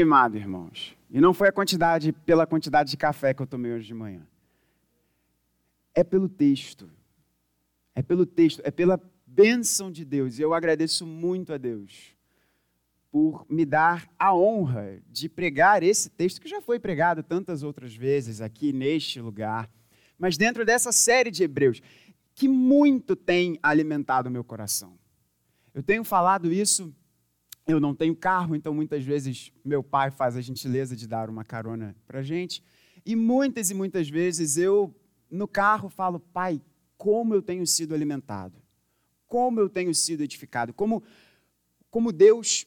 Queimado, irmãos. E não foi a quantidade, pela quantidade de café que eu tomei hoje de manhã. É pelo texto. É pelo texto, é pela bênção de Deus. E eu agradeço muito a Deus por me dar a honra de pregar esse texto que já foi pregado tantas outras vezes aqui neste lugar, mas dentro dessa série de Hebreus, que muito tem alimentado o meu coração. Eu tenho falado isso, eu não tenho carro, então muitas vezes meu pai faz a gentileza de dar uma carona para gente, e muitas e muitas vezes eu no carro falo, pai, como eu tenho sido alimentado, como eu tenho sido edificado, como, como Deus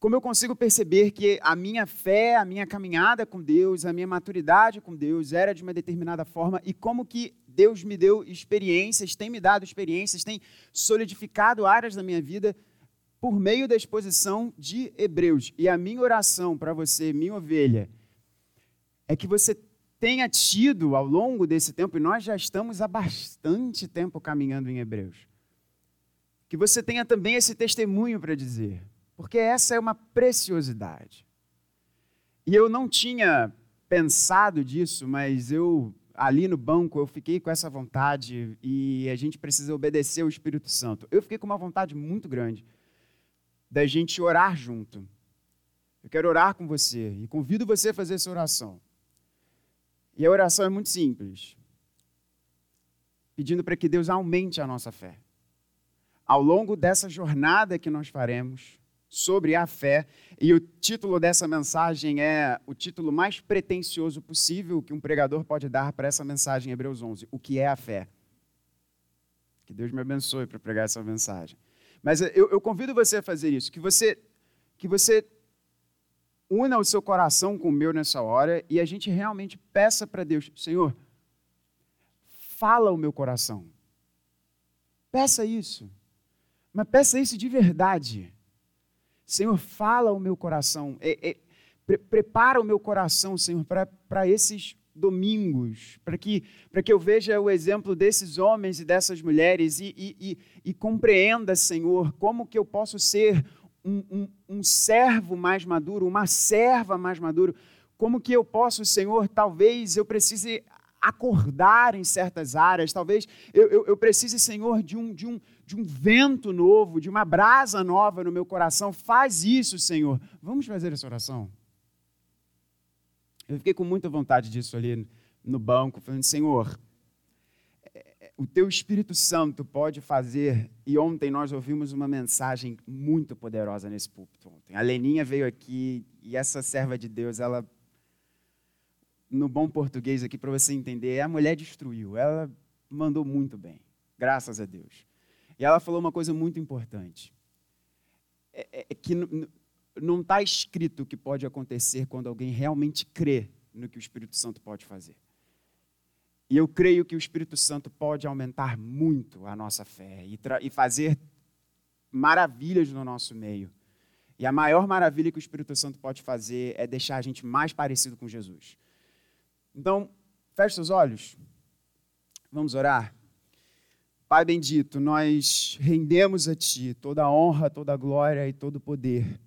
como eu consigo perceber que a minha fé, a minha caminhada com Deus, a minha maturidade com Deus era de uma determinada forma e como que Deus me deu experiências, tem me dado experiências, tem solidificado áreas da minha vida por meio da exposição de Hebreus. E a minha oração para você, minha ovelha, é que você tenha tido ao longo desse tempo, e nós já estamos há bastante tempo caminhando em Hebreus, que você tenha também esse testemunho para dizer porque essa é uma preciosidade. E eu não tinha pensado disso, mas eu ali no banco eu fiquei com essa vontade e a gente precisa obedecer ao Espírito Santo. Eu fiquei com uma vontade muito grande da gente orar junto. Eu quero orar com você e convido você a fazer essa oração. E a oração é muito simples. Pedindo para que Deus aumente a nossa fé. Ao longo dessa jornada que nós faremos, sobre a fé. E o título dessa mensagem é o título mais pretensioso possível que um pregador pode dar para essa mensagem em Hebreus 11: O que é a fé? Que Deus me abençoe para pregar essa mensagem. Mas eu, eu, convido você a fazer isso, que você, que você una o seu coração com o meu nessa hora e a gente realmente peça para Deus: Senhor, fala o meu coração. Peça isso. Mas peça isso de verdade. Senhor, fala o meu coração, é, é, pre prepara o meu coração, Senhor, para esses domingos, para que, que eu veja o exemplo desses homens e dessas mulheres e, e, e, e compreenda, Senhor, como que eu posso ser um, um, um servo mais maduro, uma serva mais maduro, como que eu posso, Senhor, talvez eu precise acordar em certas áreas, talvez eu, eu, eu, precise, Senhor, de um, de, um, de um vento novo, de uma brasa nova no meu coração. Faz isso, Senhor. Vamos fazer essa oração? Eu fiquei com muita vontade disso ali no banco, falando, Senhor, o teu Espírito Santo pode fazer. E ontem nós ouvimos uma mensagem muito poderosa nesse púlpito. Ontem. A Leninha veio aqui e essa serva de Deus, ela no bom português aqui para você entender, a mulher destruiu. Ela mandou muito bem, graças a Deus. E ela falou uma coisa muito importante: é, é, é que não está escrito o que pode acontecer quando alguém realmente crê no que o Espírito Santo pode fazer. E eu creio que o Espírito Santo pode aumentar muito a nossa fé e, e fazer maravilhas no nosso meio. E a maior maravilha que o Espírito Santo pode fazer é deixar a gente mais parecido com Jesus. Então, feche seus olhos. Vamos orar. Pai bendito, nós rendemos a Ti toda a honra, toda a glória e todo o poder.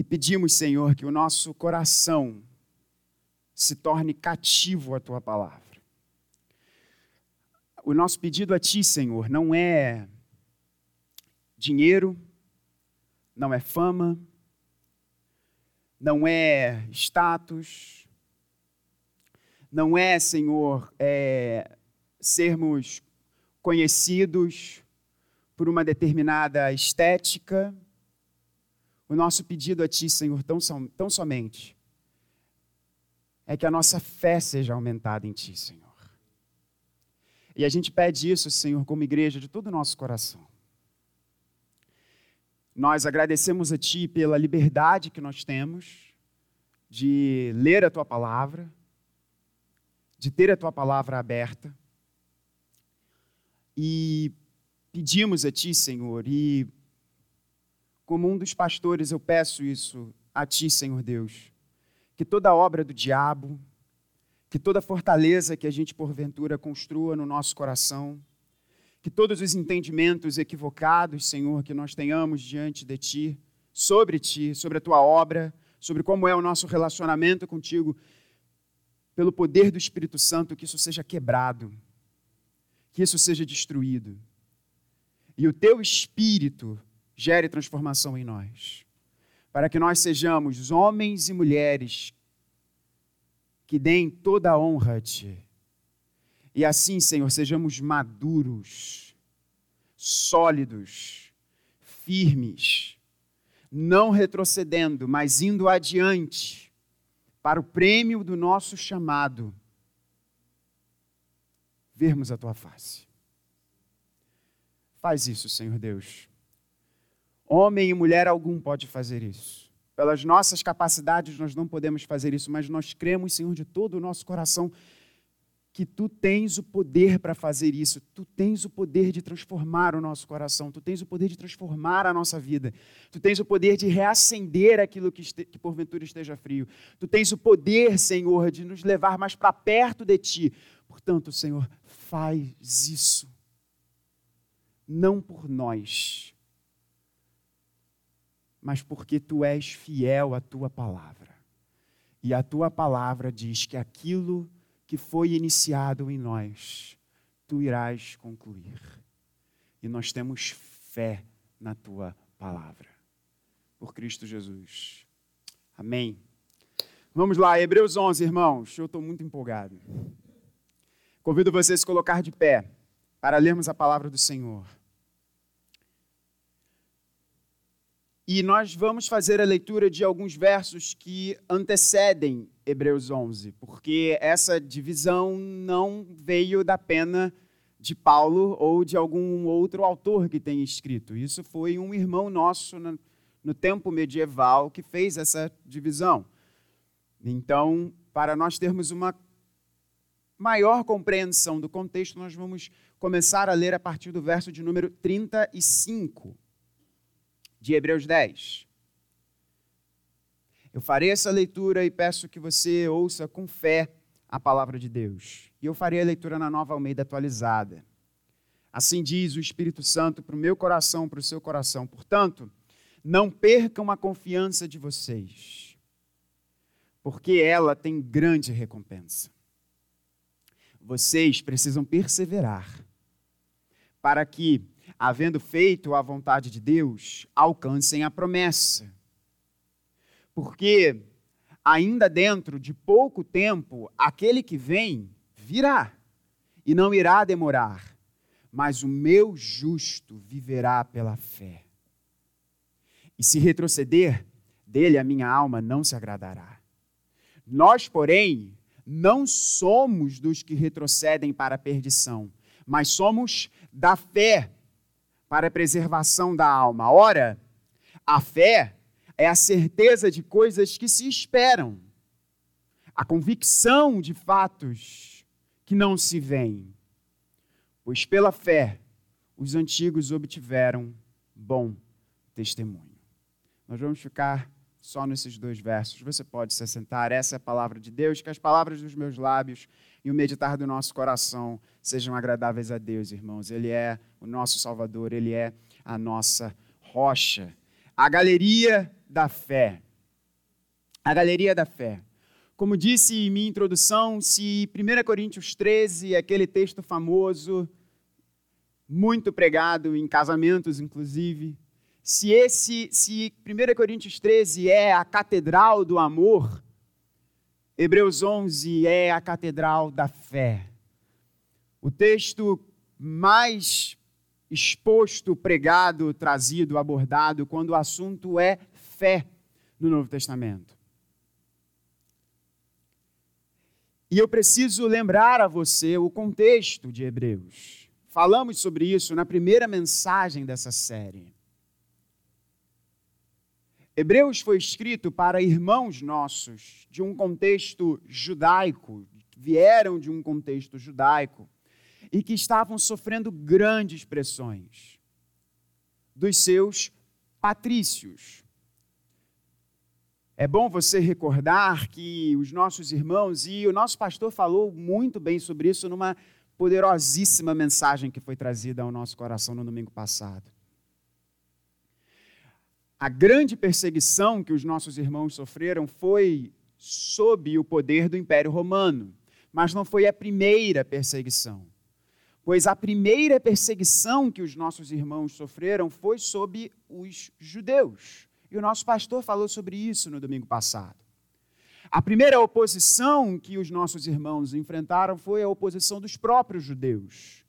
E pedimos, Senhor, que o nosso coração se torne cativo à Tua palavra. O nosso pedido a Ti, Senhor, não é dinheiro, não é fama, não é status, não é, Senhor, é, sermos conhecidos por uma determinada estética. O nosso pedido a Ti, Senhor, tão, tão somente, é que a nossa fé seja aumentada em Ti, Senhor. E a gente pede isso, Senhor, como igreja, de todo o nosso coração. Nós agradecemos a Ti pela liberdade que nós temos de ler a Tua palavra, de ter a Tua palavra aberta. E pedimos a Ti, Senhor, e como um dos pastores eu peço isso a Ti, Senhor Deus, que toda obra do diabo, que toda fortaleza que a gente porventura construa no nosso coração, que todos os entendimentos equivocados, Senhor, que nós tenhamos diante de Ti, sobre ti, sobre a tua obra, sobre como é o nosso relacionamento contigo, pelo poder do Espírito Santo, que isso seja quebrado, que isso seja destruído. E o teu Espírito gere transformação em nós, para que nós sejamos homens e mulheres que deem toda a honra a Ti. E assim, Senhor, sejamos maduros, sólidos, firmes, não retrocedendo, mas indo adiante para o prêmio do nosso chamado vermos a tua face. Faz isso, Senhor Deus. Homem e mulher algum pode fazer isso. Pelas nossas capacidades nós não podemos fazer isso, mas nós cremos, Senhor, de todo o nosso coração que tu tens o poder para fazer isso, tu tens o poder de transformar o nosso coração, tu tens o poder de transformar a nossa vida, tu tens o poder de reacender aquilo que, este, que porventura esteja frio, tu tens o poder, Senhor, de nos levar mais para perto de ti. Portanto, Senhor, faz isso, não por nós, mas porque tu és fiel à tua palavra. E a tua palavra diz que aquilo que foi iniciado em nós, tu irás concluir. E nós temos fé na tua palavra. Por Cristo Jesus. Amém. Vamos lá, Hebreus 11, irmãos. Eu estou muito empolgado. Convido você a se colocar de pé para lermos a palavra do Senhor. E nós vamos fazer a leitura de alguns versos que antecedem Hebreus 11, porque essa divisão não veio da pena de Paulo ou de algum outro autor que tenha escrito. Isso foi um irmão nosso no tempo medieval que fez essa divisão. Então, para nós termos uma maior compreensão do contexto, nós vamos começar a ler a partir do verso de número 35 de Hebreus 10. Eu farei essa leitura e peço que você ouça com fé a palavra de Deus. E eu farei a leitura na nova Almeida atualizada. Assim diz o Espírito Santo para o meu coração, para o seu coração. Portanto, não percam a confiança de vocês, porque ela tem grande recompensa. Vocês precisam perseverar para que, havendo feito a vontade de Deus, alcancem a promessa. Porque ainda dentro de pouco tempo, aquele que vem virá e não irá demorar, mas o meu justo viverá pela fé. E se retroceder, dele a minha alma não se agradará. Nós, porém, não somos dos que retrocedem para a perdição, mas somos da fé para a preservação da alma. Ora, a fé é a certeza de coisas que se esperam, a convicção de fatos que não se veem. Pois pela fé os antigos obtiveram bom testemunho. Nós vamos ficar só nesses dois versos. Você pode se sentar. Essa é a palavra de Deus. Que as palavras dos meus lábios e o meditar do nosso coração sejam agradáveis a Deus, irmãos. Ele é o nosso Salvador, ele é a nossa rocha. A galeria da fé. A galeria da fé. Como disse em minha introdução, se 1 Coríntios 13, aquele texto famoso, muito pregado em casamentos, inclusive, se esse, se 1 Coríntios 13 é a catedral do amor, Hebreus 11 é a catedral da fé. O texto mais exposto, pregado, trazido, abordado, quando o assunto é fé no Novo Testamento. E eu preciso lembrar a você o contexto de Hebreus. Falamos sobre isso na primeira mensagem dessa série. Hebreus foi escrito para irmãos nossos de um contexto judaico, vieram de um contexto judaico e que estavam sofrendo grandes pressões dos seus patrícios. É bom você recordar que os nossos irmãos, e o nosso pastor falou muito bem sobre isso numa poderosíssima mensagem que foi trazida ao nosso coração no domingo passado a grande perseguição que os nossos irmãos sofreram foi sob o poder do Império Romano, mas não foi a primeira perseguição. Pois a primeira perseguição que os nossos irmãos sofreram foi sob os judeus. E o nosso pastor falou sobre isso no domingo passado. A primeira oposição que os nossos irmãos enfrentaram foi a oposição dos próprios judeus.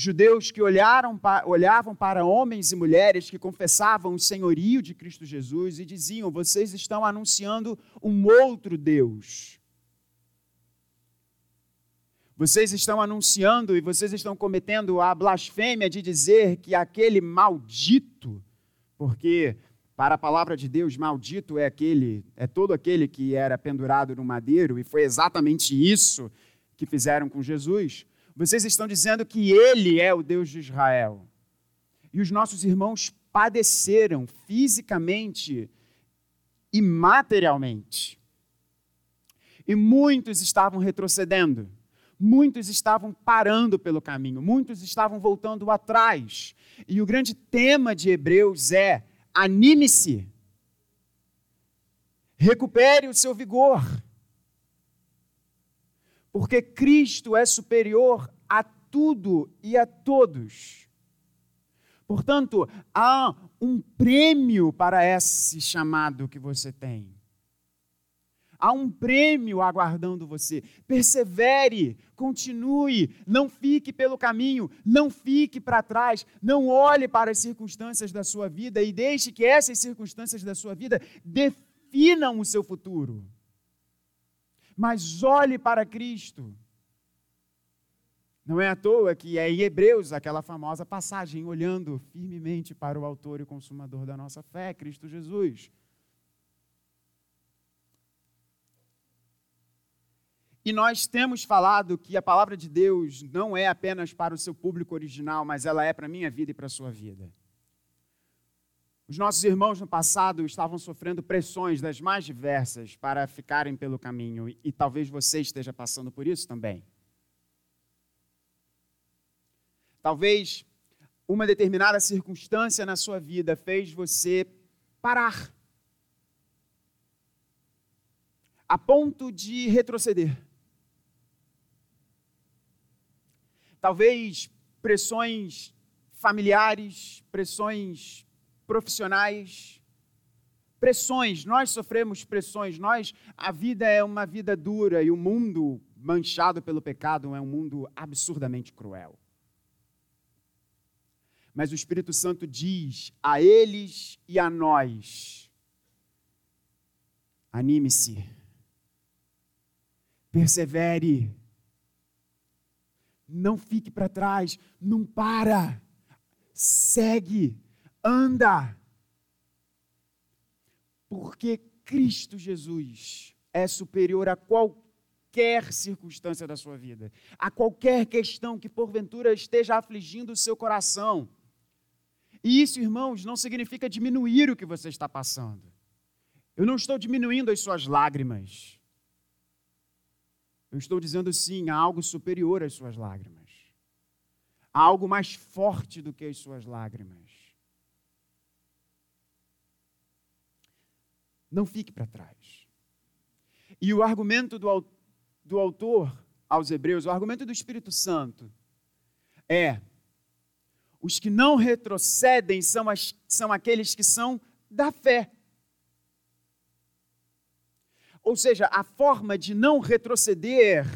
Judeus que olharam, olhavam para homens e mulheres que confessavam o senhorio de Cristo Jesus e diziam: vocês estão anunciando um outro Deus. Vocês estão anunciando e vocês estão cometendo a blasfêmia de dizer que aquele maldito, porque para a palavra de Deus, maldito é aquele, é todo aquele que era pendurado no madeiro, e foi exatamente isso que fizeram com Jesus. Vocês estão dizendo que ele é o Deus de Israel. E os nossos irmãos padeceram fisicamente e materialmente. E muitos estavam retrocedendo. Muitos estavam parando pelo caminho, muitos estavam voltando atrás. E o grande tema de Hebreus é: anime-se, recupere o seu vigor, porque Cristo é superior a tudo e a todos. Portanto, há um prêmio para esse chamado que você tem. Há um prêmio aguardando você. Persevere, continue, não fique pelo caminho, não fique para trás, não olhe para as circunstâncias da sua vida e deixe que essas circunstâncias da sua vida definam o seu futuro. Mas olhe para Cristo. Não é à toa que é em Hebreus aquela famosa passagem, olhando firmemente para o Autor e Consumador da nossa fé, Cristo Jesus. E nós temos falado que a palavra de Deus não é apenas para o seu público original, mas ela é para a minha vida e para a sua vida. Os nossos irmãos no passado estavam sofrendo pressões das mais diversas para ficarem pelo caminho, e talvez você esteja passando por isso também. Talvez uma determinada circunstância na sua vida fez você parar, a ponto de retroceder. talvez pressões familiares, pressões profissionais, pressões, nós sofremos pressões, nós a vida é uma vida dura e o mundo manchado pelo pecado é um mundo absurdamente cruel. Mas o Espírito Santo diz a eles e a nós: anime-se, persevere, não fique para trás, não para. Segue, anda. Porque Cristo Jesus é superior a qualquer circunstância da sua vida, a qualquer questão que porventura esteja afligindo o seu coração. E isso, irmãos, não significa diminuir o que você está passando. Eu não estou diminuindo as suas lágrimas. Eu estou dizendo sim, há algo superior às suas lágrimas. Há algo mais forte do que as suas lágrimas. Não fique para trás. E o argumento do, do autor aos Hebreus, o argumento do Espírito Santo, é: os que não retrocedem são, as, são aqueles que são da fé. Ou seja, a forma de não retroceder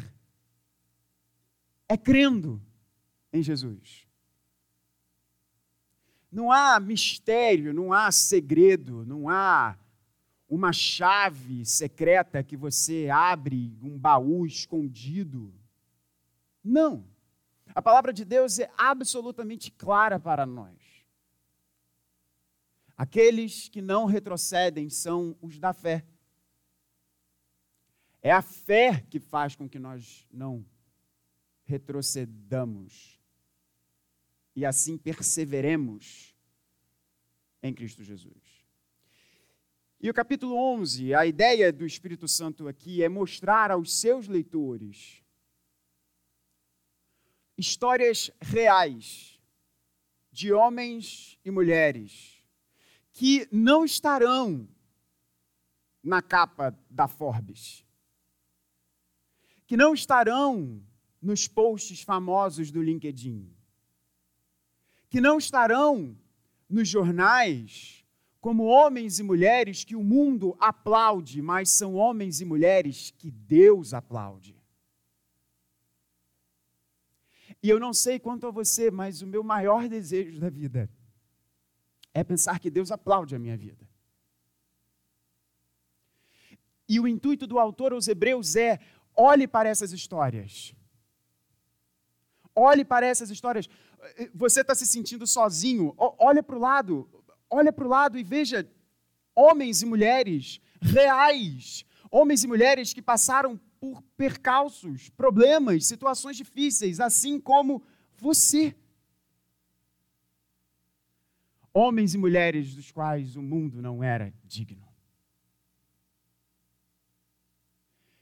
é crendo em Jesus. Não há mistério, não há segredo, não há uma chave secreta que você abre um baú escondido. Não. A palavra de Deus é absolutamente clara para nós. Aqueles que não retrocedem são os da fé. É a fé que faz com que nós não retrocedamos e assim perseveremos em Cristo Jesus. E o capítulo 11, a ideia do Espírito Santo aqui é mostrar aos seus leitores histórias reais de homens e mulheres que não estarão na capa da Forbes, que não estarão nos posts famosos do LinkedIn, que não estarão nos jornais como homens e mulheres que o mundo aplaude, mas são homens e mulheres que Deus aplaude. E eu não sei quanto a você, mas o meu maior desejo da vida é pensar que Deus aplaude a minha vida. E o intuito do autor aos Hebreus é: olhe para essas histórias. Olhe para essas histórias. Você está se sentindo sozinho? Olha para o lado. Olha para o lado e veja homens e mulheres reais. Homens e mulheres que passaram por percalços, problemas, situações difíceis, assim como você. Homens e mulheres dos quais o mundo não era digno.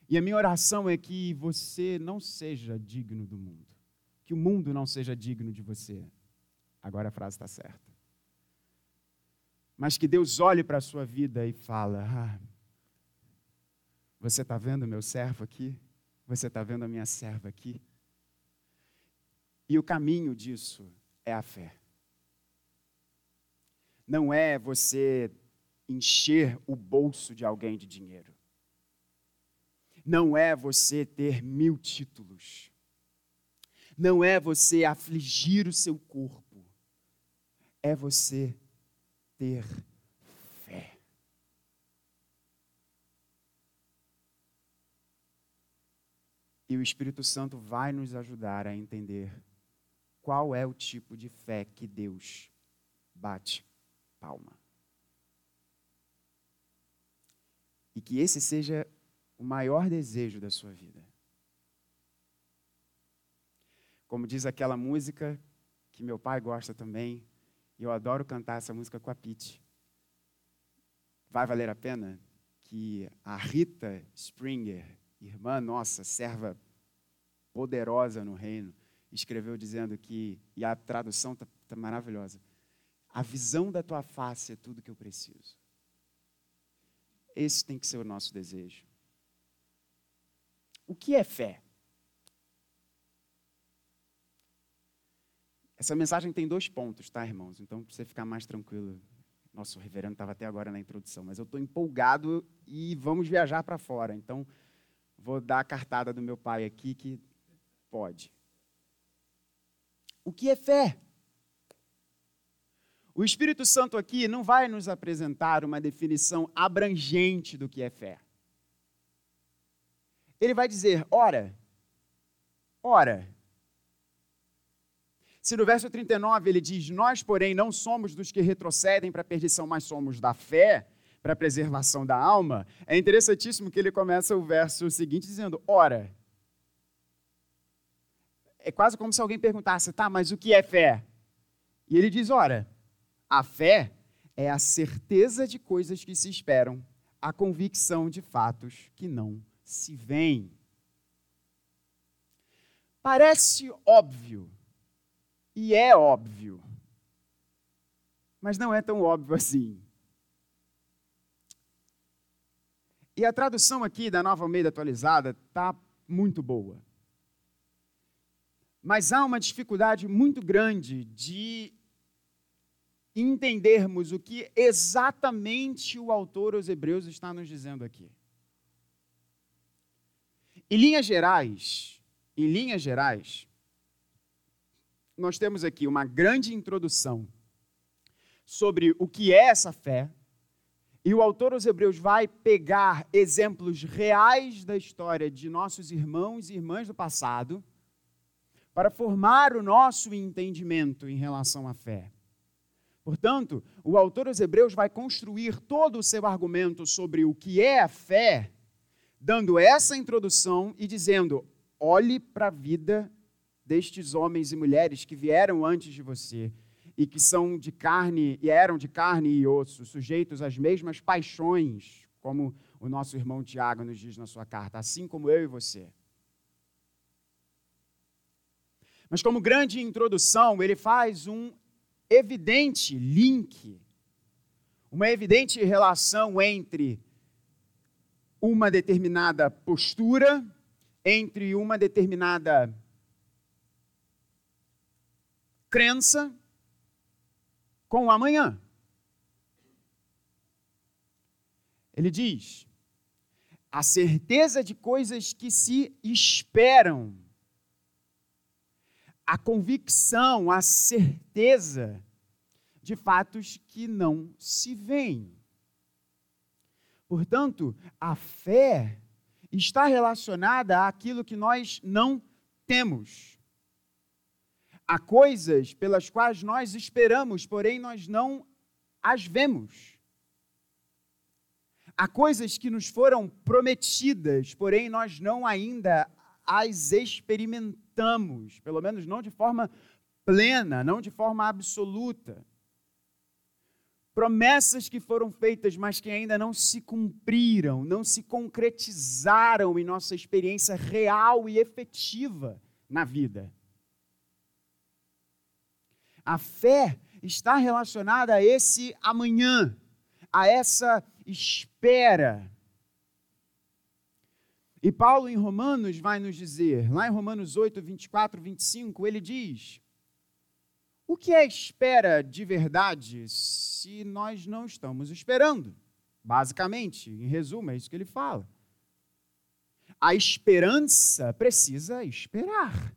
E a minha oração é que você não seja digno do mundo, que o mundo não seja digno de você. Agora a frase está certa. Mas que Deus olhe para a sua vida e fala: ah, você está vendo meu servo aqui? Você está vendo a minha serva aqui? E o caminho disso é a fé. Não é você encher o bolso de alguém de dinheiro. Não é você ter mil títulos. Não é você afligir o seu corpo. É você ter E o Espírito Santo vai nos ajudar a entender qual é o tipo de fé que Deus bate palma. E que esse seja o maior desejo da sua vida. Como diz aquela música que meu pai gosta também, e eu adoro cantar essa música com a Pete. Vai valer a pena que a Rita Springer irmã nossa, serva poderosa no reino, escreveu dizendo que, e a tradução está tá maravilhosa, a visão da tua face é tudo que eu preciso. Esse tem que ser o nosso desejo. O que é fé? Essa mensagem tem dois pontos, tá, irmãos? Então, para você ficar mais tranquilo. Nosso reverendo estava até agora na introdução, mas eu estou empolgado e vamos viajar para fora. Então, Vou dar a cartada do meu pai aqui que pode. O que é fé? O Espírito Santo aqui não vai nos apresentar uma definição abrangente do que é fé. Ele vai dizer: ora, ora. Se no verso 39 ele diz: Nós, porém, não somos dos que retrocedem para a perdição, mas somos da fé, para a preservação da alma, é interessantíssimo que ele começa o verso seguinte dizendo: Ora. É quase como se alguém perguntasse, tá, mas o que é fé? E ele diz: Ora, a fé é a certeza de coisas que se esperam, a convicção de fatos que não se veem. Parece óbvio, e é óbvio, mas não é tão óbvio assim. E a tradução aqui da Nova Almeida atualizada está muito boa. Mas há uma dificuldade muito grande de entendermos o que exatamente o autor aos Hebreus está nos dizendo aqui. Em linhas gerais, em linhas gerais, nós temos aqui uma grande introdução sobre o que é essa fé, e o autor aos Hebreus vai pegar exemplos reais da história de nossos irmãos e irmãs do passado para formar o nosso entendimento em relação à fé. Portanto, o autor aos Hebreus vai construir todo o seu argumento sobre o que é a fé, dando essa introdução e dizendo: olhe para a vida destes homens e mulheres que vieram antes de você e que são de carne e eram de carne e osso, sujeitos às mesmas paixões, como o nosso irmão Tiago nos diz na sua carta, assim como eu e você. Mas como grande introdução, ele faz um evidente link, uma evidente relação entre uma determinada postura, entre uma determinada crença com o amanhã. Ele diz: a certeza de coisas que se esperam, a convicção, a certeza de fatos que não se veem. Portanto, a fé está relacionada àquilo que nós não temos. Há coisas pelas quais nós esperamos, porém nós não as vemos. Há coisas que nos foram prometidas, porém nós não ainda as experimentamos, pelo menos não de forma plena, não de forma absoluta. Promessas que foram feitas, mas que ainda não se cumpriram, não se concretizaram em nossa experiência real e efetiva na vida. A fé está relacionada a esse amanhã, a essa espera. E Paulo, em Romanos, vai nos dizer, lá em Romanos 8, 24, 25, ele diz: O que é espera de verdade se nós não estamos esperando? Basicamente, em resumo, é isso que ele fala. A esperança precisa esperar.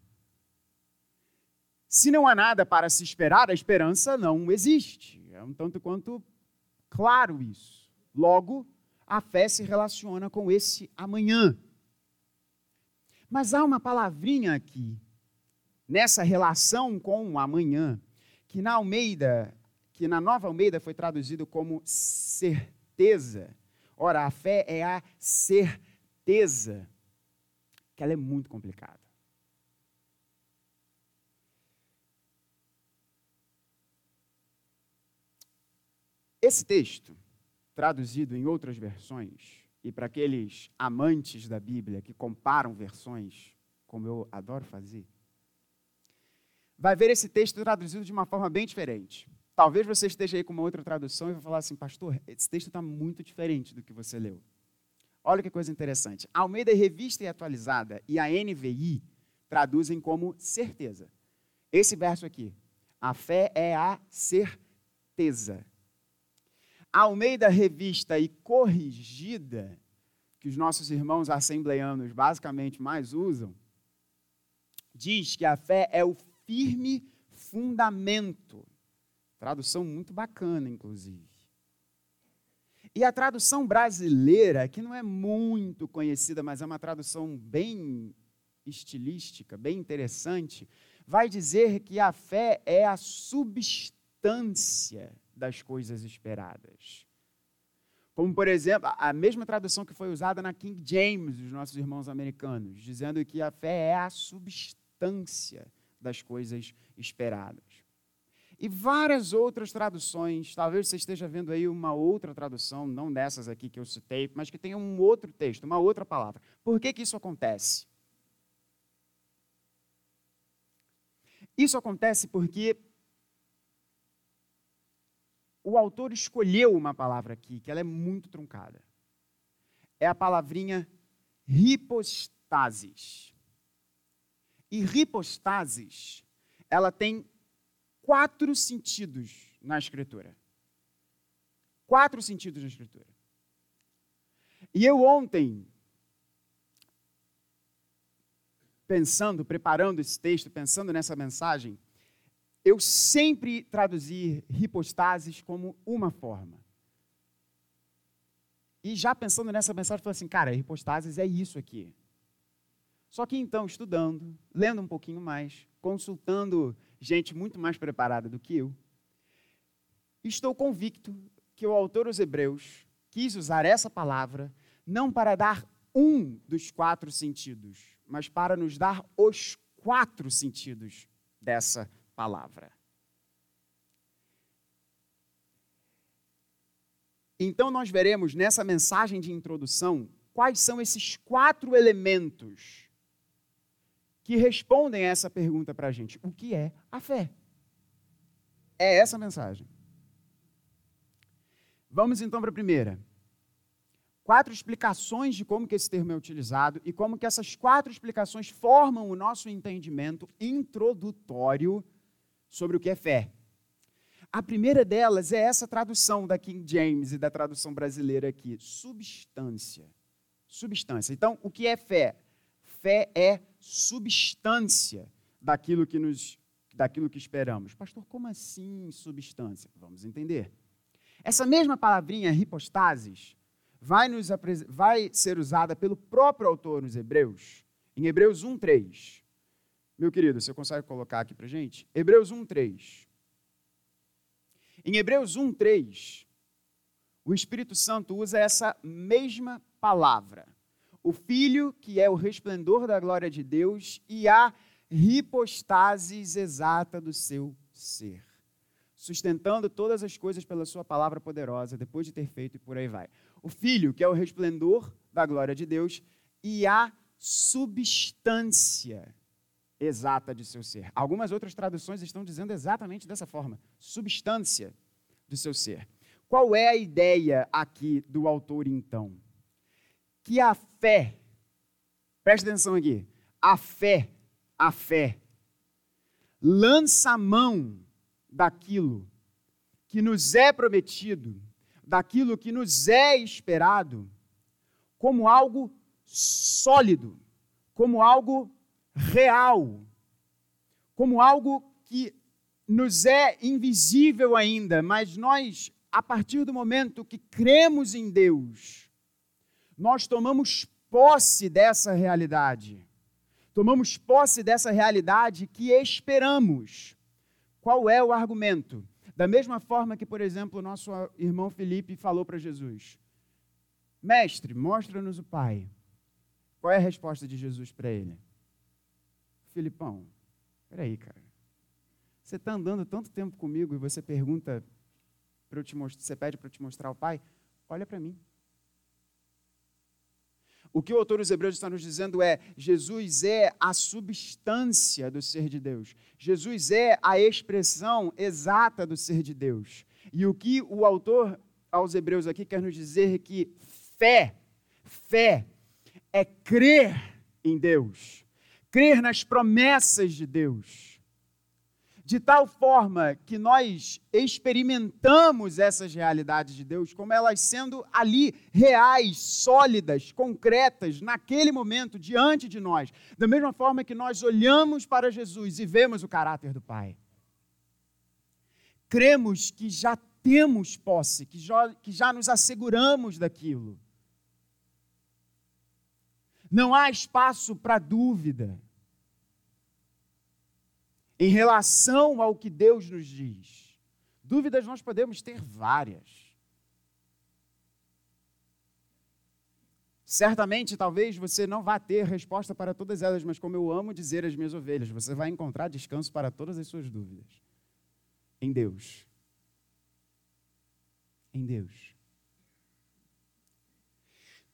Se não há nada para se esperar, a esperança não existe. É um tanto quanto claro isso. Logo, a fé se relaciona com esse amanhã. Mas há uma palavrinha aqui, nessa relação com o amanhã, que na Almeida, que na Nova Almeida foi traduzido como certeza. Ora, a fé é a certeza, que ela é muito complicada. Esse texto traduzido em outras versões, e para aqueles amantes da Bíblia que comparam versões, como eu adoro fazer, vai ver esse texto traduzido de uma forma bem diferente. Talvez você esteja aí com uma outra tradução e vai falar assim, pastor, esse texto está muito diferente do que você leu. Olha que coisa interessante. A Almeida Revista e Atualizada e a NVI traduzem como certeza. Esse verso aqui, a fé é a certeza Almeida Revista e Corrigida, que os nossos irmãos assembleanos basicamente mais usam, diz que a fé é o firme fundamento. Tradução muito bacana, inclusive. E a tradução brasileira, que não é muito conhecida, mas é uma tradução bem estilística, bem interessante, vai dizer que a fé é a substância das coisas esperadas. Como, por exemplo, a mesma tradução que foi usada na King James, dos nossos irmãos americanos, dizendo que a fé é a substância das coisas esperadas. E várias outras traduções, talvez você esteja vendo aí uma outra tradução, não dessas aqui que eu citei, mas que tenha um outro texto, uma outra palavra. Por que, que isso acontece? Isso acontece porque o autor escolheu uma palavra aqui, que ela é muito truncada. É a palavrinha hipostasis. E hipostasis, ela tem quatro sentidos na escritura. Quatro sentidos na escritura. E eu ontem, pensando, preparando esse texto, pensando nessa mensagem, eu sempre traduzi hipostases como uma forma. E já pensando nessa mensagem, falei assim, cara, hipostases é isso aqui. Só que então, estudando, lendo um pouquinho mais, consultando gente muito mais preparada do que eu, estou convicto que o autor dos Hebreus quis usar essa palavra não para dar um dos quatro sentidos, mas para nos dar os quatro sentidos dessa. Então, nós veremos nessa mensagem de introdução quais são esses quatro elementos que respondem a essa pergunta para a gente: o que é a fé? É essa a mensagem. Vamos então para a primeira. Quatro explicações de como que esse termo é utilizado e como que essas quatro explicações formam o nosso entendimento introdutório sobre o que é fé. A primeira delas é essa tradução da King James e da tradução brasileira aqui, substância. Substância. Então, o que é fé? Fé é substância daquilo que nos daquilo que esperamos. Pastor, como assim substância? Vamos entender. Essa mesma palavrinha, hipostasis, vai, nos, vai ser usada pelo próprio autor nos Hebreus, em Hebreus 1,3. Meu querido, você consegue colocar aqui para gente? Hebreus 1,3. Em Hebreus 1,3, o Espírito Santo usa essa mesma palavra. O Filho, que é o resplendor da glória de Deus, e a hipostasis exata do seu ser sustentando todas as coisas pela sua palavra poderosa, depois de ter feito e por aí vai. O Filho, que é o resplendor da glória de Deus, e a substância exata de seu ser. Algumas outras traduções estão dizendo exatamente dessa forma: substância do seu ser. Qual é a ideia aqui do autor, então? Que a fé, preste atenção aqui, a fé, a fé, lança a mão daquilo que nos é prometido, daquilo que nos é esperado, como algo sólido, como algo real, como algo que nos é invisível ainda, mas nós, a partir do momento que cremos em Deus, nós tomamos posse dessa realidade. Tomamos posse dessa realidade que esperamos. Qual é o argumento? Da mesma forma que, por exemplo, nosso irmão Felipe falou para Jesus: Mestre, mostra-nos o Pai. Qual é a resposta de Jesus para ele? Filipão, peraí, cara. Você está andando tanto tempo comigo e você pergunta eu te você pede para eu te mostrar o Pai? Olha para mim. O que o autor dos Hebreus está nos dizendo é: Jesus é a substância do ser de Deus. Jesus é a expressão exata do ser de Deus. E o que o autor aos Hebreus aqui quer nos dizer é que fé, fé é crer em Deus, crer nas promessas de Deus de tal forma que nós experimentamos essas realidades de Deus como elas sendo ali reais, sólidas, concretas, naquele momento, diante de nós. Da mesma forma que nós olhamos para Jesus e vemos o caráter do Pai. Cremos que já temos posse, que já, que já nos asseguramos daquilo. Não há espaço para dúvida em relação ao que Deus nos diz. Dúvidas nós podemos ter várias. Certamente, talvez você não vá ter resposta para todas elas, mas como eu amo dizer às minhas ovelhas, você vai encontrar descanso para todas as suas dúvidas. Em Deus. Em Deus.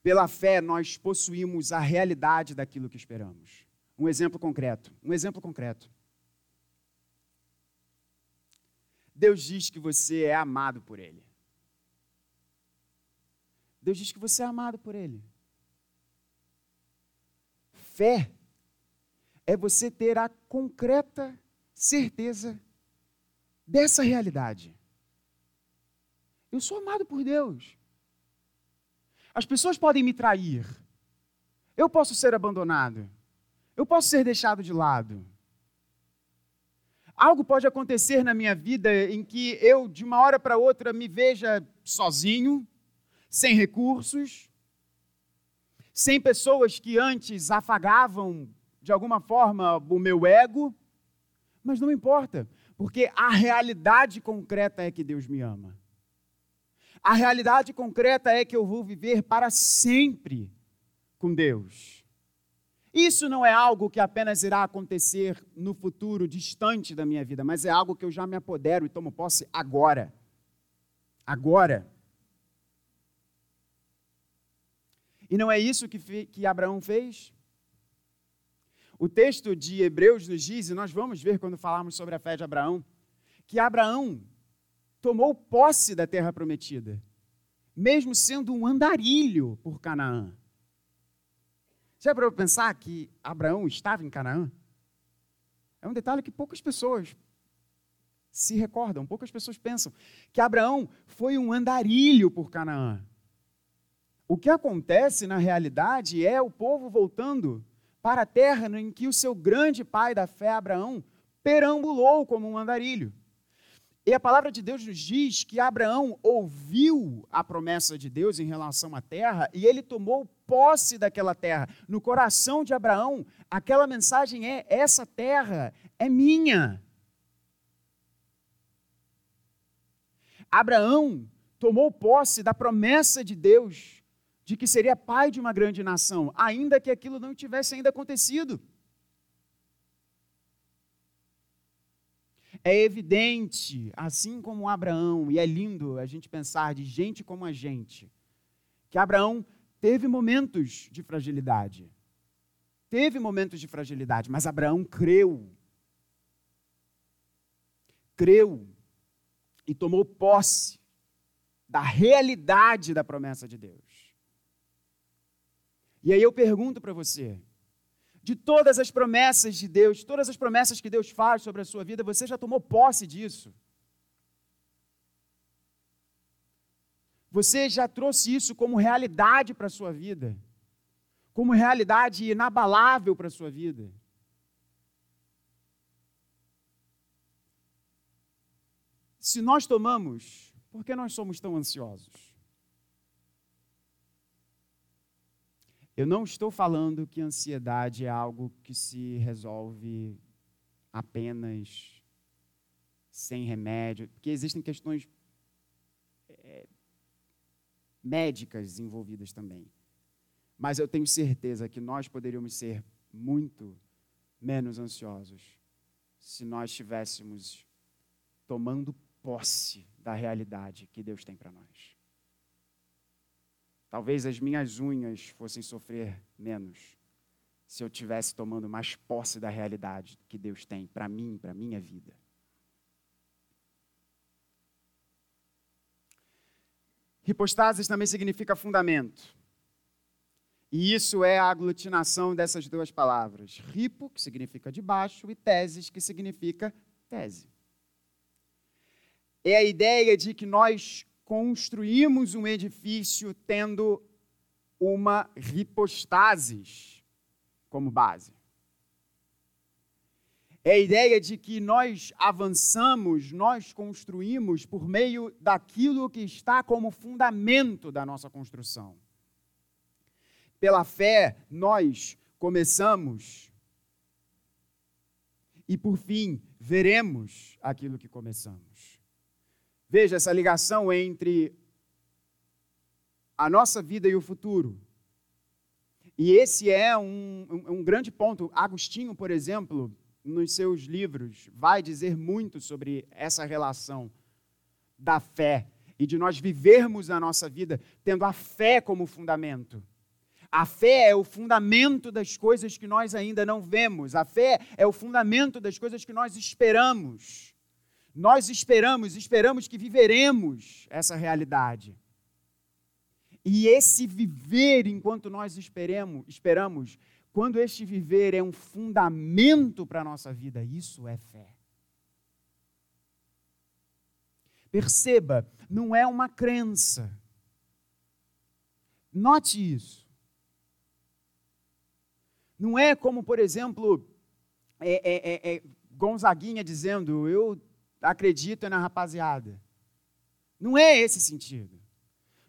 Pela fé, nós possuímos a realidade daquilo que esperamos. Um exemplo concreto. Um exemplo concreto. Deus diz que você é amado por Ele. Deus diz que você é amado por Ele. Fé é você ter a concreta certeza dessa realidade. Eu sou amado por Deus. As pessoas podem me trair. Eu posso ser abandonado. Eu posso ser deixado de lado. Algo pode acontecer na minha vida em que eu, de uma hora para outra, me veja sozinho, sem recursos, sem pessoas que antes afagavam de alguma forma o meu ego, mas não importa, porque a realidade concreta é que Deus me ama. A realidade concreta é que eu vou viver para sempre com Deus. Isso não é algo que apenas irá acontecer no futuro distante da minha vida, mas é algo que eu já me apodero e tomo posse agora. Agora. E não é isso que, que Abraão fez? O texto de Hebreus nos diz, e nós vamos ver quando falarmos sobre a fé de Abraão, que Abraão tomou posse da terra prometida. mesmo sendo um andarilho por Canaã. Já para pensar que Abraão estava em Canaã? É um detalhe que poucas pessoas se recordam, poucas pessoas pensam que Abraão foi um andarilho por Canaã. O que acontece na realidade é o povo voltando para a terra em que o seu grande pai da fé, Abraão, perambulou como um andarilho. E a palavra de Deus nos diz que Abraão ouviu a promessa de Deus em relação à terra e ele tomou posse daquela terra. No coração de Abraão, aquela mensagem é: essa terra é minha. Abraão tomou posse da promessa de Deus de que seria pai de uma grande nação, ainda que aquilo não tivesse ainda acontecido. É evidente, assim como Abraão, e é lindo a gente pensar de gente como a gente, que Abraão teve momentos de fragilidade. Teve momentos de fragilidade, mas Abraão creu. Creu e tomou posse da realidade da promessa de Deus. E aí eu pergunto para você: de todas as promessas de Deus, todas as promessas que Deus faz sobre a sua vida, você já tomou posse disso? Você já trouxe isso como realidade para a sua vida? Como realidade inabalável para a sua vida? Se nós tomamos, por que nós somos tão ansiosos? Eu não estou falando que ansiedade é algo que se resolve apenas sem remédio, porque existem questões médicas envolvidas também. Mas eu tenho certeza que nós poderíamos ser muito menos ansiosos se nós estivéssemos tomando posse da realidade que Deus tem para nós. Talvez as minhas unhas fossem sofrer menos se eu tivesse tomando mais posse da realidade que Deus tem para mim, para minha vida. Hipostasis também significa fundamento. E isso é a aglutinação dessas duas palavras. Ripo, que significa de baixo, e teses, que significa tese. É a ideia de que nós construímos um edifício tendo uma hipostasis como base. É a ideia de que nós avançamos, nós construímos por meio daquilo que está como fundamento da nossa construção. Pela fé, nós começamos e, por fim, veremos aquilo que começamos. Veja essa ligação entre a nossa vida e o futuro. E esse é um, um, um, grande ponto. Agostinho, por exemplo, nos seus livros, vai dizer muito sobre essa relação da fé e de nós vivermos a nossa vida tendo a fé como fundamento. A fé é o fundamento das coisas que nós ainda não vemos. A fé é o fundamento das coisas que nós esperamos. Nós esperamos, esperamos que viveremos essa realidade. E esse viver enquanto nós esperemos, esperamos, quando este viver é um fundamento para a nossa vida, isso é fé. Perceba, não é uma crença. Note isso. Não é como, por exemplo, é, é, é, é Gonzaguinha dizendo: Eu acredito na rapaziada. Não é esse sentido.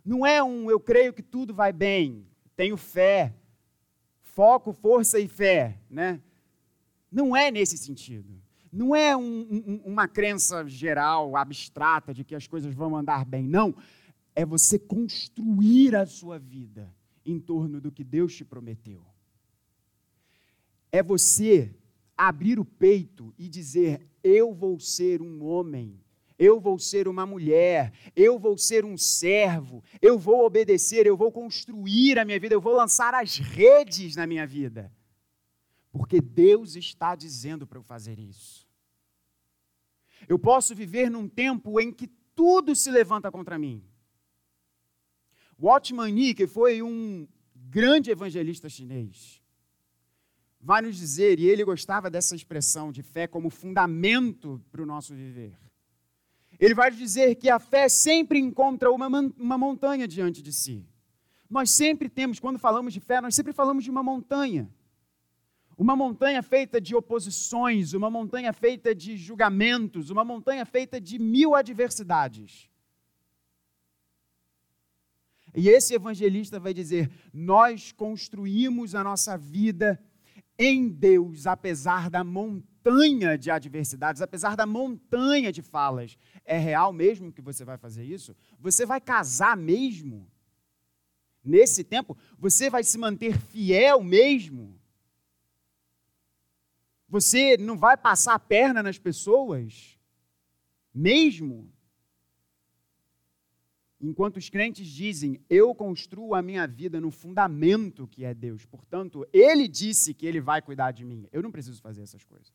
Não é um eu creio que tudo vai bem, tenho fé, foco, força e fé, né? Não é nesse sentido. Não é um, um, uma crença geral, abstrata, de que as coisas vão andar bem. Não. É você construir a sua vida em torno do que Deus te prometeu. É você abrir o peito e dizer: Eu vou ser um homem, eu vou ser uma mulher, eu vou ser um servo, eu vou obedecer, eu vou construir a minha vida, eu vou lançar as redes na minha vida. Porque Deus está dizendo para eu fazer isso. Eu posso viver num tempo em que tudo se levanta contra mim. Watchman Nee, que foi um grande evangelista chinês, vai nos dizer, e ele gostava dessa expressão de fé como fundamento para o nosso viver. Ele vai dizer que a fé sempre encontra uma, uma montanha diante de si. Nós sempre temos, quando falamos de fé, nós sempre falamos de uma montanha. Uma montanha feita de oposições, uma montanha feita de julgamentos, uma montanha feita de mil adversidades. E esse evangelista vai dizer: Nós construímos a nossa vida em Deus, apesar da montanha de adversidades, apesar da montanha de falas. É real mesmo que você vai fazer isso? Você vai casar mesmo? Nesse tempo, você vai se manter fiel mesmo? Você não vai passar a perna nas pessoas? Mesmo? Enquanto os crentes dizem, eu construo a minha vida no fundamento que é Deus, portanto, Ele disse que Ele vai cuidar de mim. Eu não preciso fazer essas coisas.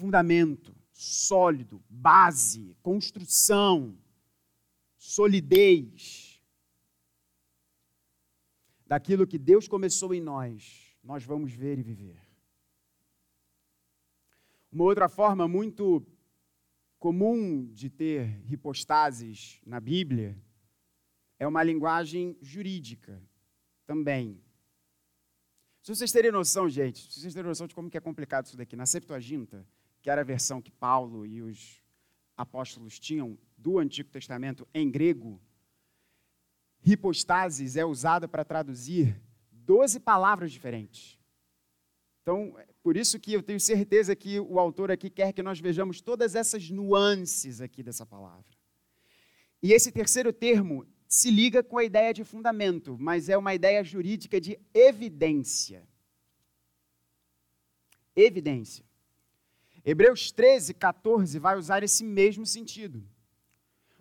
Fundamento, sólido, base, construção, solidez. Daquilo que Deus começou em nós, nós vamos ver e viver. Uma outra forma muito comum de ter ripostases na Bíblia é uma linguagem jurídica também. Se vocês terem noção, gente, se vocês terem noção de como que é complicado isso daqui, na Septuaginta, que era a versão que Paulo e os apóstolos tinham do Antigo Testamento em grego, ripostases é usada para traduzir 12 palavras diferentes. Então, por isso que eu tenho certeza que o autor aqui quer que nós vejamos todas essas nuances aqui dessa palavra. E esse terceiro termo se liga com a ideia de fundamento, mas é uma ideia jurídica de evidência. Evidência. Hebreus 13, 14 vai usar esse mesmo sentido.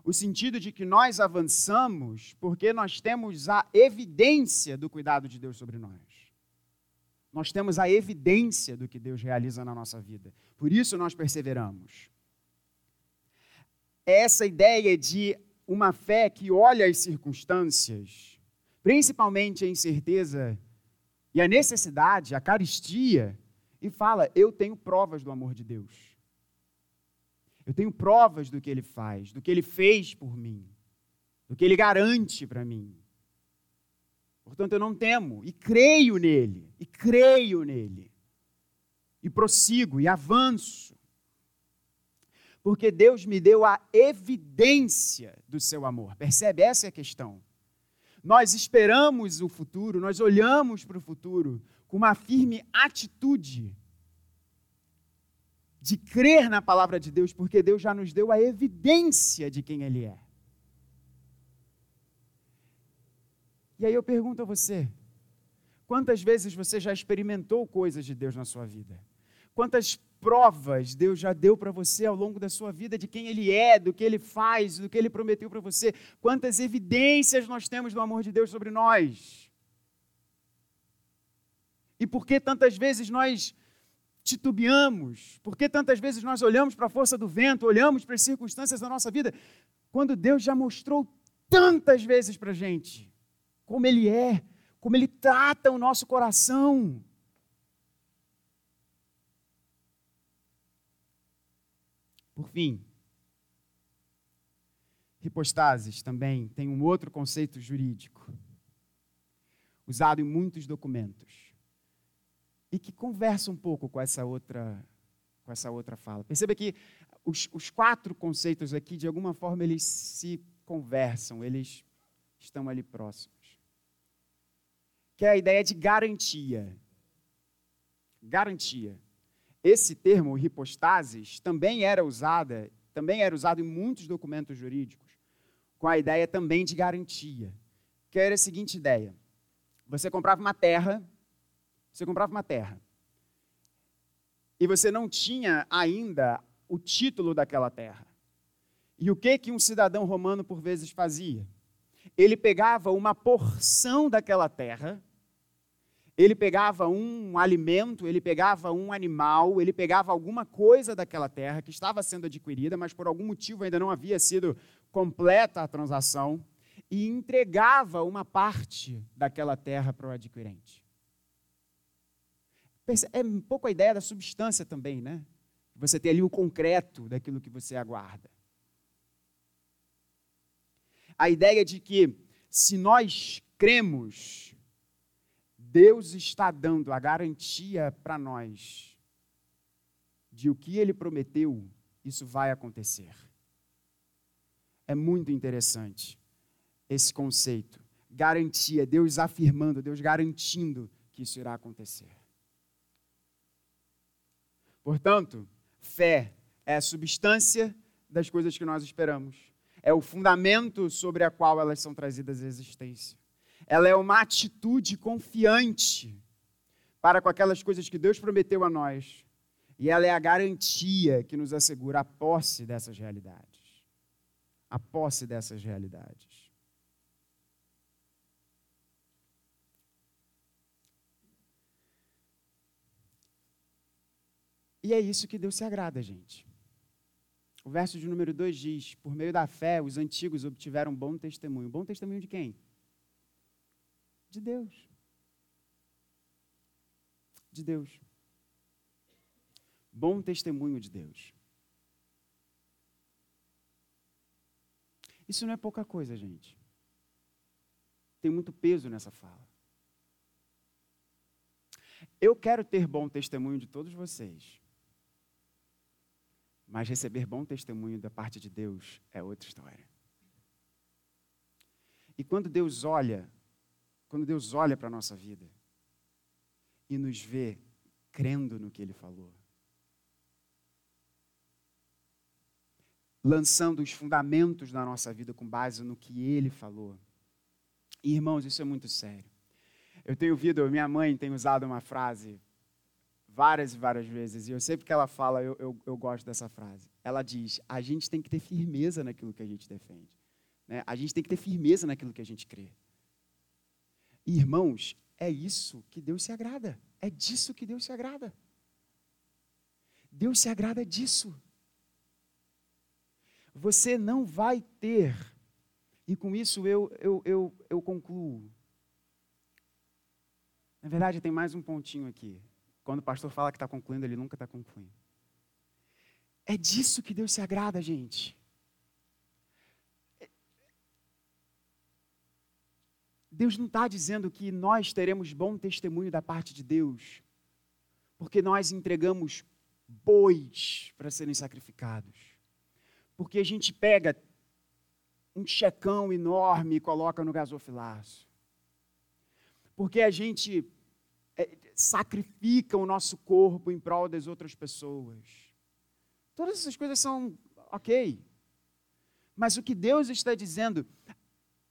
O sentido de que nós avançamos porque nós temos a evidência do cuidado de Deus sobre nós nós temos a evidência do que Deus realiza na nossa vida. Por isso nós perseveramos. É essa ideia de uma fé que olha as circunstâncias, principalmente a incerteza e a necessidade, a caristia, e fala: Eu tenho provas do amor de Deus. Eu tenho provas do que Ele faz, do que Ele fez por mim, do que Ele garante para mim. Portanto, eu não temo e creio nele, e creio nele. E prossigo e avanço. Porque Deus me deu a evidência do seu amor. Percebe? Essa é a questão. Nós esperamos o futuro, nós olhamos para o futuro com uma firme atitude de crer na palavra de Deus, porque Deus já nos deu a evidência de quem Ele é. E aí eu pergunto a você: quantas vezes você já experimentou coisas de Deus na sua vida? Quantas provas Deus já deu para você ao longo da sua vida de quem Ele é, do que Ele faz, do que Ele prometeu para você? Quantas evidências nós temos do amor de Deus sobre nós? E por que tantas vezes nós titubeamos? Por que tantas vezes nós olhamos para a força do vento, olhamos para as circunstâncias da nossa vida, quando Deus já mostrou tantas vezes para a gente como Ele é, como Ele trata o nosso coração. Por fim, hipostases também tem um outro conceito jurídico, usado em muitos documentos, e que conversa um pouco com essa outra, com essa outra fala. Perceba que os, os quatro conceitos aqui, de alguma forma, eles se conversam, eles estão ali próximos que é a ideia de garantia. Garantia. Esse termo, hipostasis, também era usada, também era usado em muitos documentos jurídicos, com a ideia também de garantia. Que era a seguinte ideia: você comprava uma terra, você comprava uma terra, e você não tinha ainda o título daquela terra. E o que que um cidadão romano por vezes fazia? Ele pegava uma porção daquela terra ele pegava um alimento, ele pegava um animal, ele pegava alguma coisa daquela terra que estava sendo adquirida, mas por algum motivo ainda não havia sido completa a transação. e entregava uma parte daquela terra para o adquirente. É um pouco a ideia da substância também, né? Você tem ali o concreto daquilo que você aguarda. A ideia de que se nós cremos, Deus está dando a garantia para nós de o que ele prometeu, isso vai acontecer. É muito interessante esse conceito. Garantia, Deus afirmando, Deus garantindo que isso irá acontecer. Portanto, fé é a substância das coisas que nós esperamos. É o fundamento sobre a qual elas são trazidas à existência. Ela é uma atitude confiante para com aquelas coisas que Deus prometeu a nós. E ela é a garantia que nos assegura a posse dessas realidades. A posse dessas realidades. E é isso que Deus se agrada, gente. O verso de número 2 diz: Por meio da fé, os antigos obtiveram bom testemunho. Bom testemunho de quem? De Deus. De Deus. Bom testemunho de Deus. Isso não é pouca coisa, gente. Tem muito peso nessa fala. Eu quero ter bom testemunho de todos vocês. Mas receber bom testemunho da parte de Deus é outra história. E quando Deus olha, quando Deus olha para a nossa vida e nos vê crendo no que Ele falou, lançando os fundamentos da nossa vida com base no que Ele falou. E, irmãos, isso é muito sério. Eu tenho ouvido, minha mãe tem usado uma frase várias e várias vezes, e eu sempre que ela fala, eu, eu, eu, gosto dessa frase. Ela diz: a gente tem que ter firmeza naquilo que a gente defende. Né? A gente tem que ter firmeza naquilo que a gente crê. Irmãos, é isso que Deus se agrada. É disso que Deus se agrada. Deus se agrada disso. Você não vai ter, e com isso eu, eu, eu, eu concluo. Na verdade, tem mais um pontinho aqui. Quando o pastor fala que está concluindo, ele nunca está concluindo. É disso que Deus se agrada, gente. Deus não está dizendo que nós teremos bom testemunho da parte de Deus, porque nós entregamos bois para serem sacrificados. Porque a gente pega um checão enorme e coloca no gasofilaço. Porque a gente é, sacrifica o nosso corpo em prol das outras pessoas. Todas essas coisas são ok. Mas o que Deus está dizendo,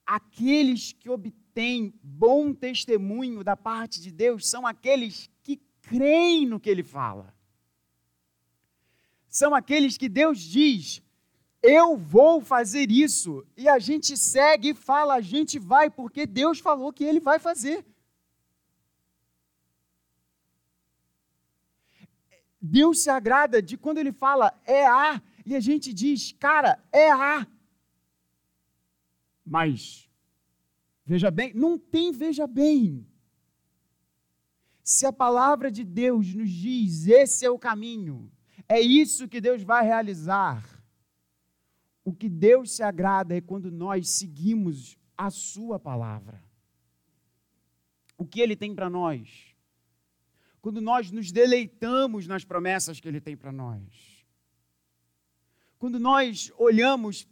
aqueles que obtêm bom testemunho da parte de Deus são aqueles que creem no que Ele fala. São aqueles que Deus diz: eu vou fazer isso. E a gente segue e fala, a gente vai, porque Deus falou que Ele vai fazer. Deus se agrada de quando ele fala é A, e a gente diz, cara, é A. Mas, veja bem, não tem veja bem. Se a palavra de Deus nos diz, esse é o caminho, é isso que Deus vai realizar. O que Deus se agrada é quando nós seguimos a Sua palavra. O que Ele tem para nós quando nós nos deleitamos nas promessas que Ele tem para nós. Quando nós olhamos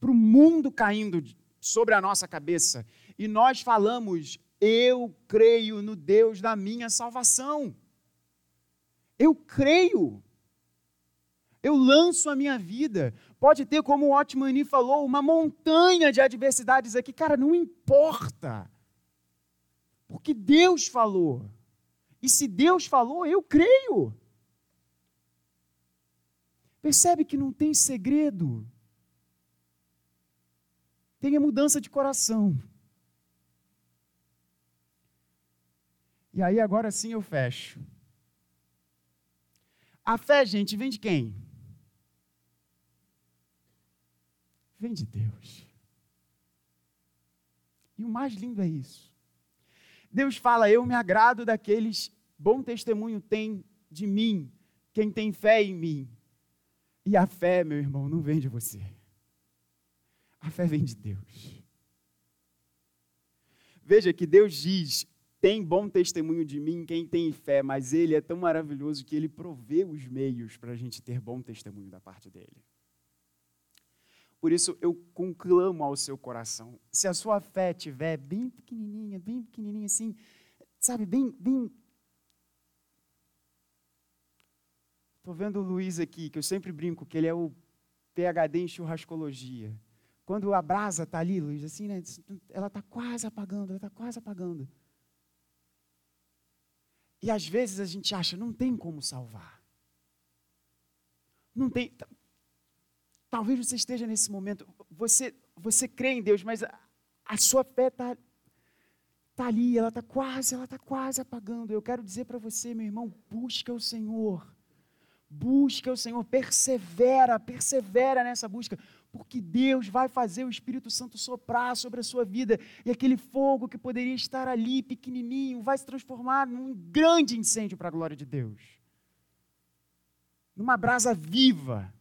para o mundo caindo sobre a nossa cabeça e nós falamos, eu creio no Deus da minha salvação. Eu creio. Eu lanço a minha vida. Pode ter, como o Otmani falou, uma montanha de adversidades aqui. Cara, não importa. Porque Deus falou. E se Deus falou, eu creio. Percebe que não tem segredo. Tem a mudança de coração. E aí agora sim eu fecho. A fé, gente, vem de quem? Vem de Deus. E o mais lindo é isso. Deus fala: Eu me agrado daqueles bom testemunho tem de mim, quem tem fé em mim. E a fé, meu irmão, não vem de você. A fé vem de Deus. Veja que Deus diz: tem bom testemunho de mim quem tem fé, mas Ele é tão maravilhoso que Ele provê os meios para a gente ter bom testemunho da parte dele. Por isso eu conclamo ao seu coração. Se a sua fé estiver bem pequenininha, bem pequenininha assim, sabe, bem, bem. Estou vendo o Luiz aqui, que eu sempre brinco que ele é o PhD em churrascologia. Quando a brasa está ali, Luiz, assim, né, ela está quase apagando, ela está quase apagando. E às vezes a gente acha, não tem como salvar. Não tem. Talvez você esteja nesse momento, você, você crê em Deus, mas a, a sua fé está tá ali, ela está quase, ela está quase apagando. Eu quero dizer para você, meu irmão, busca o Senhor. Busca o Senhor, persevera, persevera nessa busca, porque Deus vai fazer o Espírito Santo soprar sobre a sua vida e aquele fogo que poderia estar ali pequenininho vai se transformar num grande incêndio para a glória de Deus. Numa brasa viva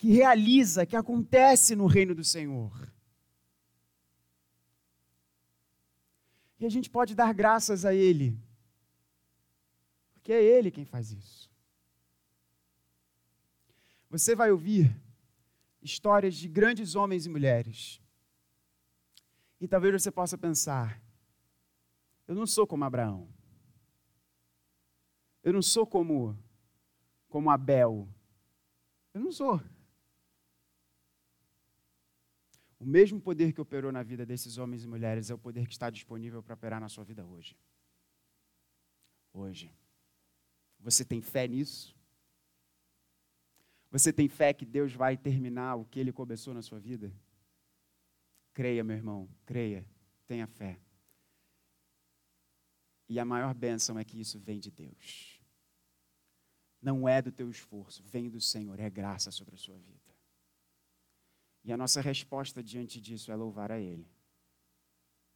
que realiza, que acontece no reino do Senhor. E a gente pode dar graças a Ele, porque é Ele quem faz isso. Você vai ouvir histórias de grandes homens e mulheres. E talvez você possa pensar: eu não sou como Abraão. Eu não sou como como Abel. Eu não sou. O mesmo poder que operou na vida desses homens e mulheres é o poder que está disponível para operar na sua vida hoje. Hoje. Você tem fé nisso? Você tem fé que Deus vai terminar o que Ele começou na sua vida? Creia, meu irmão, creia, tenha fé. E a maior bênção é que isso vem de Deus. Não é do teu esforço, vem do Senhor, é graça sobre a sua vida. E a nossa resposta diante disso é louvar a Ele.